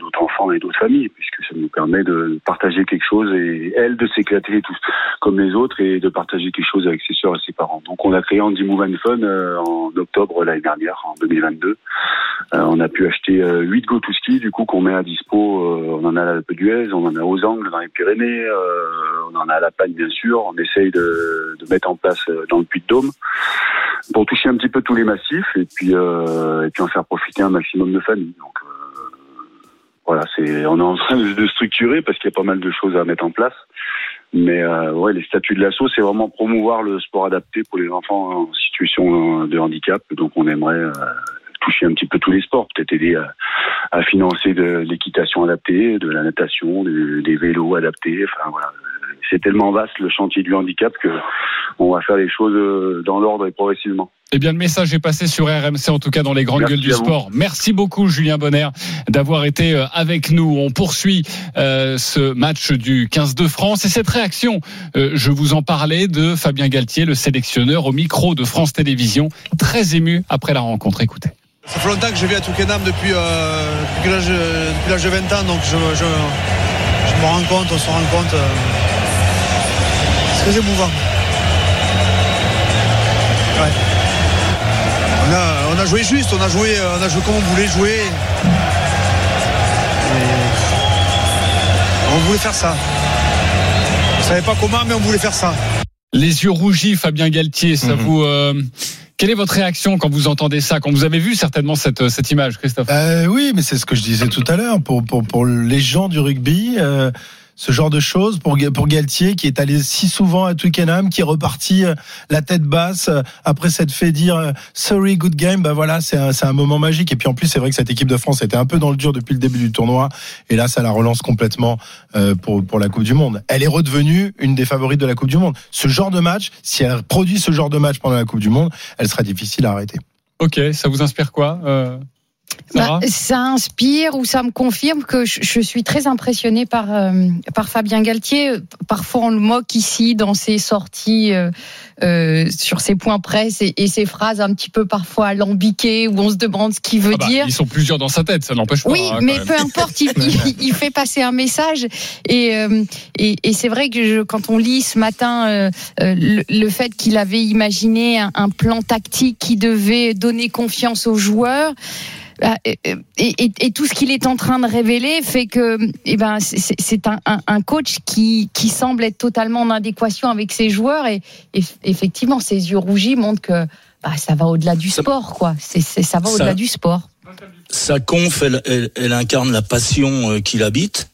d'autres enfants et d'autres familles puisque ça nous permet de partager quelque chose et elle de s'éclater tous comme les autres et de partager quelque chose avec ses sœurs et ses parents. Donc on a créé Andy Move Fun euh, en octobre l'année dernière en 2022 euh, on a pu acheter euh, 8 go ski du coup qu'on met à dispo euh, on en a à l'Alpe d'Huez on en a aux Angles dans les Pyrénées euh, on en a à la Pagne bien sûr. On essaye de, de mettre en place euh, dans le Puy-de-Dôme pour toucher un petit peu tous les massifs. Et puis euh, et puis en faire profiter un maximum de familles. Donc euh, voilà, c'est on est en train de structurer parce qu'il y a pas mal de choses à mettre en place. Mais euh, ouais, les statuts de l'assaut, c'est vraiment promouvoir le sport adapté pour les enfants en situation de handicap. Donc on aimerait euh, toucher un petit peu tous les sports, peut-être aider à, financer de l'équitation adaptée, de la natation, de, des vélos adaptés. Enfin voilà, c'est tellement vaste le chantier du handicap que on va faire les choses euh, dans l'ordre et progressivement. Eh bien, le message est passé sur RMC, en tout cas dans les grandes Merci gueules du sport. Merci beaucoup, Julien Bonner, d'avoir été euh, avec nous. On poursuit euh, ce match du 15 de France et cette réaction, euh, je vous en parlais, de Fabien Galtier, le sélectionneur au micro de France Télévisions, très ému après la rencontre. Écoutez. Ça fait longtemps que je vis à Twickenham depuis, euh, depuis l'âge depuis l'âge de 20 ans, donc je, je, je me rends compte, on se rend compte. euh, c'est très émouvant. Ouais. On a, joué juste, on a joué, euh, on a joué comme on voulait jouer. Et on voulait faire ça. On savait pas comment, mais on voulait faire ça. Les yeux rougis, Fabien Galtier, ça vous... euh, quelle est votre réaction quand vous entendez ça, quand vous avez vu certainement cette, cette image, Christophe? Euh, oui, mais c'est ce que je disais tout à l'heure. Pour, pour, pour les gens du rugby, euh, ce genre de choses, pour, pour Galtier, qui est allé si souvent à Twickenham, qui est reparti euh, la tête basse, euh, après s'être fait dire euh, sorry, good game, bah voilà, c'est un, un moment magique. Et puis en plus, c'est vrai que cette équipe de France était un peu dans le dur depuis le début du tournoi. Et là, ça la relance complètement pour, pour la Coupe du Monde. Elle est redevenue une des favorites de la Coupe du Monde. Ce genre de match, si elle produit ce genre de match pendant la Coupe du Monde, elle sera difficile à arrêter. Ok, ça vous inspire quoi euh, Sarah Bah, ça inspire ou ça me confirme que je, je suis très impressionnée par euh, par Fabien Galtier. Parfois on le moque ici dans ses sorties euh, euh, sur ses points presse et, et ses phrases un petit peu parfois alambiquées où on se demande ce qu'il veut Ah bah, dire. Ils sont plusieurs dans sa tête, ça n'empêche pas. Oui, hein, mais même. peu importe, il, il- il fait passer un message. Et, euh, et, et c'est vrai que je- quand on lit ce matin euh, euh, le, le fait qu'il avait imaginé un, un plan tactique qui devait donner confiance aux joueurs, et, et- et tout ce qu'il est en train de révéler fait que eh ben, c'est- un, un- un coach qui, qui semble être totalement en adéquation avec ses joueurs et, et effectivement ses yeux rougis montrent que bah, ça va au-delà du sport quoi. Ça va au-delà du sport. Sa conf, elle, elle- elle incarne la passion euh, qu'il habite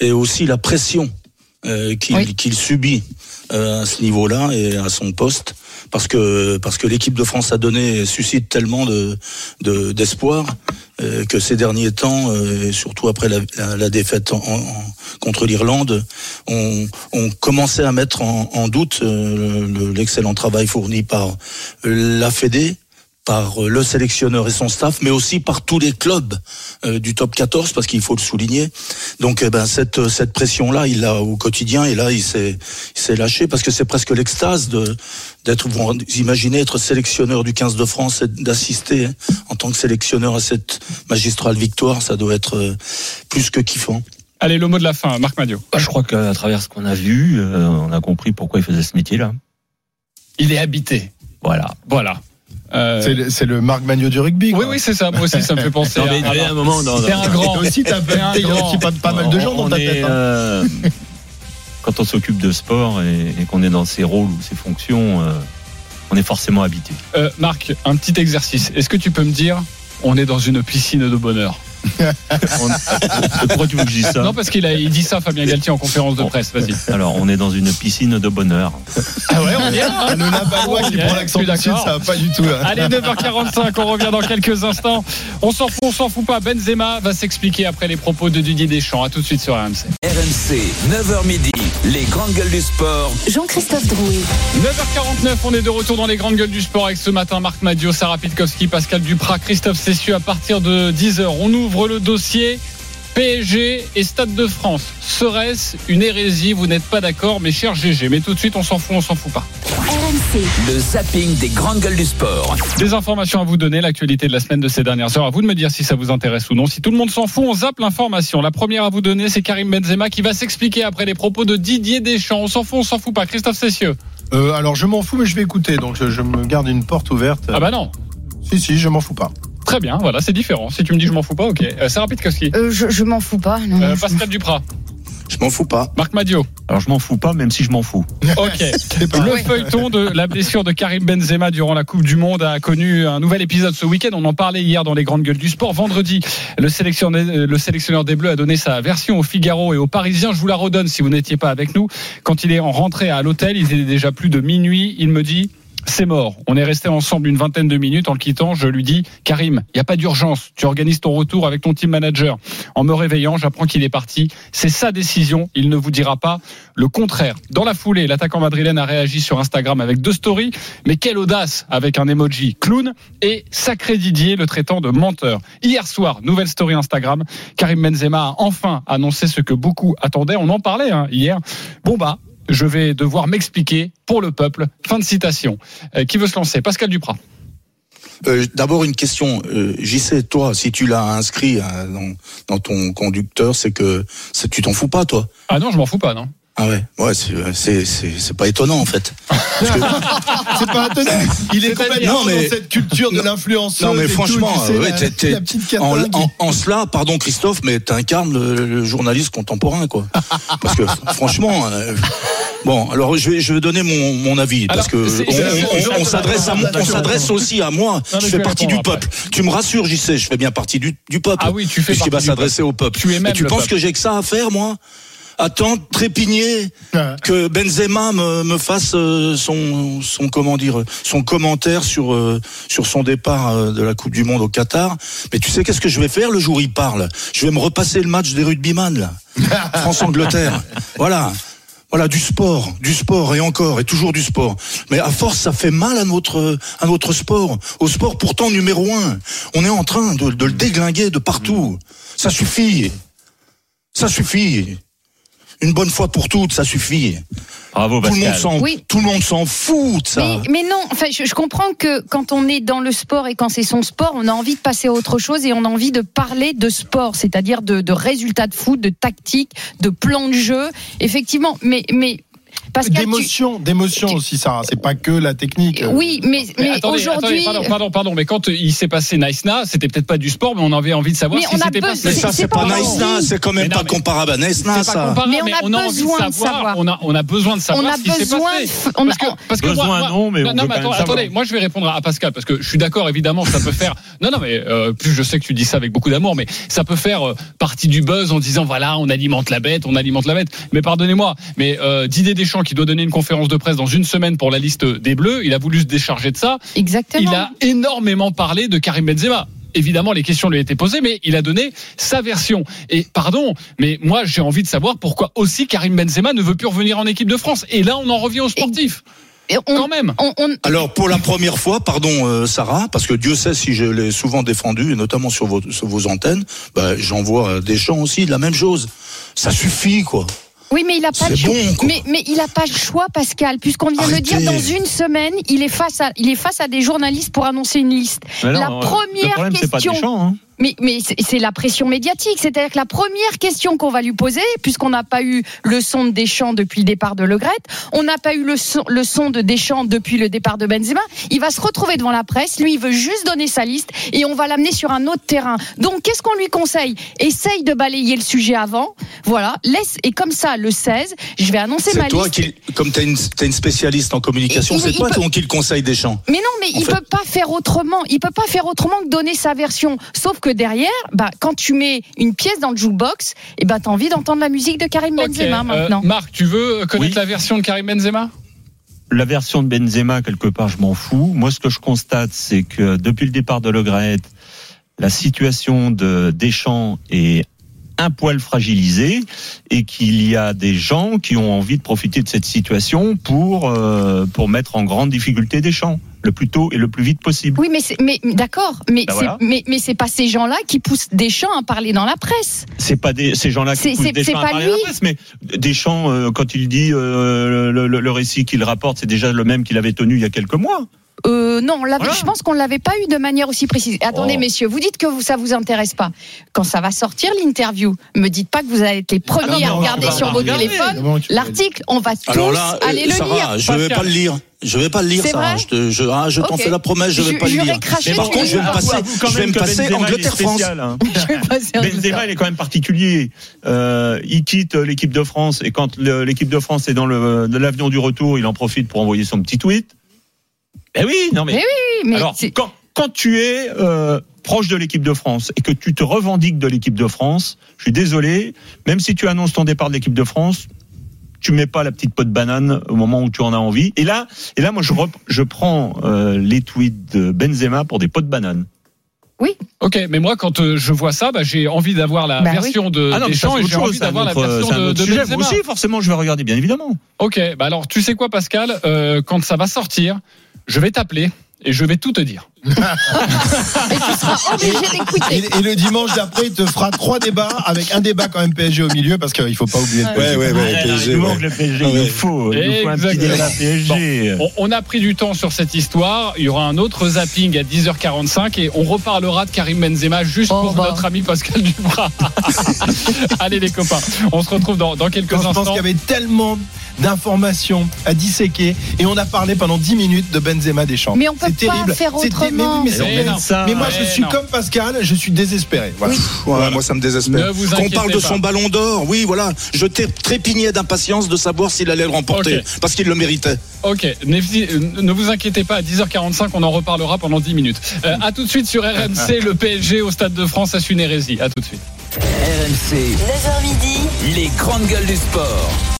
et aussi la pression euh, qu'il subit euh, à ce niveau-là et à son poste. Parce que, parce que l'équipe de France a donné suscite tellement de de- d'espoir euh, que ces derniers temps, euh, et surtout après la, la- défaite contre l'Irlande, on, on commençait à mettre en, doute euh, le- l'excellent travail fourni par la Fédé, par euh, le sélectionneur et son staff, mais aussi par tous les clubs euh, du top 14, parce qu'il faut le souligner. Donc, eh ben, cette, cette pression-là, il l'a au quotidien, et là, il s'est, il s'est lâché, parce que c'est presque l'extase de, d'être, vous imaginez être sélectionneur du 15 de France et d'assister hein, en tant que sélectionneur à cette magistrale victoire, ça doit être euh, plus que kiffant. Allez, le mot de la fin, Marc Madio. Bah, je crois qu'à travers ce qu'on a vu, euh, on a compris pourquoi il faisait ce métier-là. Il est habité. Voilà. Voilà. Euh, C'est le- Marc Magno du rugby. Oui, oui, c'est ça. Moi aussi, ça me fait penser. Non, mais à, il y a un moment dans- C'est un grand. Toi aussi, t'as C'est un il y a grand. aussi pas, pas mal de gens dans ta est, tête. hein. euh, quand on s'occupe de sport et, et qu'on est dans ses rôles ou ses fonctions, euh, on est forcément habité. Euh, Marc, un petit exercice. Est-ce que tu peux me dire, on est dans une piscine de bonheur On- Pourquoi tu veux que je dise ça Non, parce qu'il a, il dit ça, Fabien Galtier, en conférence de presse. Vas-y. Alors, on est dans une piscine de bonheur. Ah ouais, on y est. Ah, le Lavallois qui prend l'accent du sud, ça va pas du tout. hein. Allez, 9h45, on revient dans quelques instants. On s'en fout, on s'en fout pas. Benzema va s'expliquer après les propos de Didier Deschamps. À tout de suite sur RMC. RMC, 9h midi, les grandes gueules du sport. Jean-Christophe Drouet. 9h49, on est de retour dans les grandes gueules du sport avec ce matin Marc Madio, Sarah Pitkowski, Pascal Duprat, Christophe Cessieux à partir de 10h. On ouvre le dossier PSG et Stade de France. Serait-ce une hérésie Vous n'êtes pas d'accord, mes chers GG. Mais tout de suite, on s'en fout, on s'en fout pas. RMC. Le zapping des grandes gueules du sport. Des informations à vous donner, l'actualité de la semaine de ces dernières heures. À vous de me dire si ça vous intéresse ou non. Si tout le monde s'en fout, on zappe l'information. La première à vous donner, c'est Karim Benzema qui va s'expliquer après les propos de Didier Deschamps. On s'en fout, on s'en fout pas. Christophe Cessieux. Euh, alors je m'en fous, mais je vais écouter, donc je, je me garde une porte ouverte. Ah bah non. Si, si, je m'en fous pas. Très bien, voilà, c'est différent. Si tu me dis je m'en fous pas, ok. Euh, Sarah Pitkowski. Euh, je je m'en fous pas. Non, Euh, je- Pascal Duprat. Je m'en fous pas. Marc Madio. Alors, je m'en fous pas, même si je m'en fous. Ok. Le feuilleton de la blessure de Karim Benzema durant la Coupe du Monde a connu un nouvel épisode ce week-end. On en parlait hier dans les grandes gueules du sport. Vendredi, le sélectionneur, le sélectionneur des Bleus a donné sa version au Figaro et aux Parisiens. Je vous la redonne si vous n'étiez pas avec nous. Quand il est en rentrée à l'hôtel, il était déjà plus de minuit. Il me dit. C'est mort. On est resté ensemble une vingtaine de minutes. En le quittant, je lui dis Karim, il n'y a pas d'urgence. Tu organises ton retour avec ton team manager. En me réveillant, j'apprends qu'il est parti. C'est sa décision. Il ne vous dira pas le contraire. Dans la foulée, l'attaquant madrilène a réagi sur Instagram avec deux stories. Mais quelle audace avec un emoji clown et sacré Didier le traitant de menteur. Hier soir, nouvelle story Instagram. Karim Benzema a enfin annoncé ce que beaucoup attendaient. On en parlait hein, hier. Bon bah. Je vais devoir m'expliquer pour le peuple. Fin de citation. Euh, qui veut se lancer? Pascal Duprat. Euh, D'abord une question, euh, JC, toi, si tu l'as inscrit euh, dans, dans ton conducteur, c'est que tu t'en fous pas, toi? Ah non, je m'en fous pas, non. Ah ouais, ouais, c'est c'est c'est c'est pas étonnant en fait. Parce que- C'est pas étonnant. Il est C'est-à-dire- complètement Non, mais- dans cette culture de l'influence. non mais franchement, ouais, t'es- t'es- la petite en, catin qui- en, en cela, pardon Christophe, mais t'incarnes le, le journaliste contemporain, quoi. Parce que franchement, euh, bon, alors je vais je vais donner mon, mon avis parce que on, c'est- on- on s'adresse à moi- on s'adresse aussi à moi. Non, je fais partie du peuple. Tu me rassures, j'y sais, je fais bien partie du, du peuple. Ah oui, tu fais Puisqu'il partie va du s'adresser au peuple. Tu es même Mais tu le penses peuple. que j'ai que ça à faire, moi? Attendre, trépigner, que Benzema me, me fasse euh, son, son comment dire, son commentaire sur euh, sur son départ euh, de la Coupe du Monde au Qatar. Mais tu sais qu'est-ce que je vais faire le jour où il parle? Je vais me repasser le match des rugbyman là, France-Angleterre. Voilà. Voilà du sport, du sport et encore et toujours du sport. Mais à force, ça fait mal à notre à notre sport, au sport pourtant numéro un. On est en train de, de le déglinguer de partout. Ça suffit, ça suffit. Une bonne fois pour toutes, ça suffit. Bravo, Tout le monde Pascal. s'en Oui. tout le monde s'en fout de ça. Mais, mais non, enfin, je, je comprends que quand on est dans le sport et quand c'est son sport, on a envie de passer à autre chose et on a envie de parler de sport, c'est-à-dire de, de résultats de foot, de tactique, de plan de jeu, effectivement. Mais, mais Pascal, tu- D'émotion, d'émotion aussi, Sarah. C'est pas que la technique. Oui, mais, mais, attendez, aujourd'hui. pardon, pardon, pardon, mais quand il s'est passé Naïsna, c'était peut-être pas du sport, mais on avait envie de savoir Mais s'était besoin- passé. Mais ça, c'est pas pas. Naïsna, c'est quand même Mais non, pas mais- comparable à Naïsna, pas ça. Mais on a envie de besoin de savoir. On a, on a besoin de savoir On a ce qui s'est besoin on a- parce que, parce que Besoin, moi, moi- non, mais on non, mais attendez, moi je vais répondre à Pascal parce que je suis d'accord évidemment ça peut faire non non mais euh, plus je sais que tu dis ça avec beaucoup d'amour mais ça peut faire euh, partie du buzz en disant voilà on alimente la bête on alimente la bête mais pardonnez-moi mais euh, Didier Deschamps qui doit donner une conférence de presse dans une semaine pour la liste des Bleus il a voulu se décharger de ça Exactement. il a énormément parlé de Karim Benzema. Évidemment, les questions lui ont été posées, mais il a donné sa version. Et pardon, mais moi, j'ai envie de savoir pourquoi aussi Karim Benzema ne veut plus revenir en équipe de France. Et là, on en revient aux sportifs. Et on- Quand même. on- on- Alors pour la première fois, pardon euh, Sarah, parce que Dieu sait si je l'ai souvent défendu, et notamment sur vos, sur vos antennes, bah, j'en vois euh, des gens aussi, la même chose. Ça suffit quoi. Oui, mais il a pas le choix. bon, mais, mais il a pas le choix, Pascal, puisqu'on vient de Arrêtez. dire dans une semaine, il est face à, il est face à des journalistes pour annoncer une liste. Mais non, la première le problème, c'est pas question. Deschamps. Hein. Mais, mais c'est la pression médiatique. C'est-à-dire que la première question qu'on va lui poser, puisqu'on n'a pas eu le son de Deschamps depuis le départ de Le Gret, on n'a pas eu le son, le son de Deschamps depuis le départ de Benzema, il va se retrouver devant la presse. Lui, il veut juste donner sa liste et on va l'amener sur un autre terrain. Donc, qu'est-ce qu'on lui conseille? Essaye de balayer le sujet avant. Voilà. Laisse, et comme ça, le 16, je vais annoncer ma C'est toi liste. qui, comme t'es une, t'es une spécialiste en communication, c'est toi peut- qui le conseille des champs. Mais non, mais En il fait- peut pas faire autrement. Il peut pas faire autrement que donner sa version. Sauf que derrière, bah, quand tu mets une pièce dans le jukebox, et ben, t'as envie d'entendre la musique de Karim Benzema euh, maintenant. Marc, tu veux connaître Oui. la version de Karim Benzema? La version de Benzema, quelque part, je m'en fous. Moi, ce que je constate, c'est que depuis le départ de Le Gret, la situation de Deschamps est un poil fragilisée et qu'il y a des gens qui ont envie de profiter de cette situation pour euh, pour mettre en grande difficulté Deschamps le plus tôt et le plus vite possible. Oui, mais mais d'accord, mais Bah c'est, voilà. mais, mais c'est pas ces gens-là qui poussent Deschamps à parler dans la presse. C'est pas des, ces gens-là qui poussent Deschamps à parler à la presse, mais Deschamps, euh, quand il dit euh, le, le- le récit qu'il rapporte, c'est déjà le même qu'il avait tenu il y a quelques mois. Euh, non, on l'avait- Voilà. je pense qu'on l'avait pas eu de manière aussi précise. Attendez, Oh. messieurs, vous dites que vous, ça vous intéresse pas. Quand ça va sortir l'interview, me dites pas que vous allez être les premiers Ah non, mais à on regarder va sur vos téléphones l'article. On va tous Alors là, euh, aller le Sarah, lire. je vais Pascal. pas le lire. Je vais pas le lire, C'est Sarah. vrai Je, te- je, ah, je t'en fais la promesse, je vais Je- pas le lire. craché Par contre, je vais me passer, je vais me passer Benzema, il est Angleterre-France. hein. Vais Benzema, il est quand même particulier. Euh, il quitte l'équipe de France et quand l'équipe de France est dans l'avion du retour, il en profite pour envoyer son petit tweet. Eh oui, non mais. Mais oui, mais alors, quand, quand tu es euh, proche de l'équipe de France et que tu te revendiques de l'équipe de France, je suis désolé, même si tu annonces ton départ de l'équipe de France, tu mets pas la petite peau de banane au moment où tu en as envie. Et là, et là, moi, je, rep- je prends euh, les tweets de Benzema pour des pots de banane. Ok, mais moi, quand euh, je vois ça, bah, j'ai envie d'avoir la Bah oui. version de Ah non, Deschamps et j'ai envie d'avoir la version de, de. Benzema. Moi aussi, forcément, je vais regarder, bien évidemment. Ok, bah alors tu sais quoi, Pascal? Euh, Quand ça va sortir, je vais t'appeler et je vais tout te dire. et tu seras obligé d'écouter. Et, et le dimanche d'après, il te fera trois débats avec un débat quand même PSG au milieu parce qu'il faut pas oublier PSG. Ouais, ouais, ouais, Ah, PSG, il nous ouais. manque le PSG, Ah il nous faut, il nous faut un petit Exactement. débat PSG. On, on a pris du temps sur cette histoire. Il y aura un autre zapping à 10h45 et on reparlera de Karim Benzema juste Oh, pour bah. notre ami Pascal Dubras. Allez les copains, on se retrouve dans, dans quelques Quand je pense instants. qu'il y avait tellement d'informations à disséquer et on a parlé pendant 10 minutes de Benzema Deschamps. Mais on peut pas terrible. faire mais oui, autrement. mais c'est- Mais non. ça, mais moi je suis non. comme Pascal, je suis désespéré. Voilà. Ouais, Moi, ça me désespère. Inquiétez parle de pas. son ballon d'or, oui, voilà. Je t'ai trépignais d'impatience de savoir s'il allait le remporter, parce qu'il le méritait. Ok, n'hésitez- ne vous inquiétez pas, à 10h45, on en reparlera pendant 10 minutes. Euh, à tout de suite sur RMC, le PSG au Stade de France à une hérésie. À tout de suite. RMC, 9h midi. les grandes gueules du sport.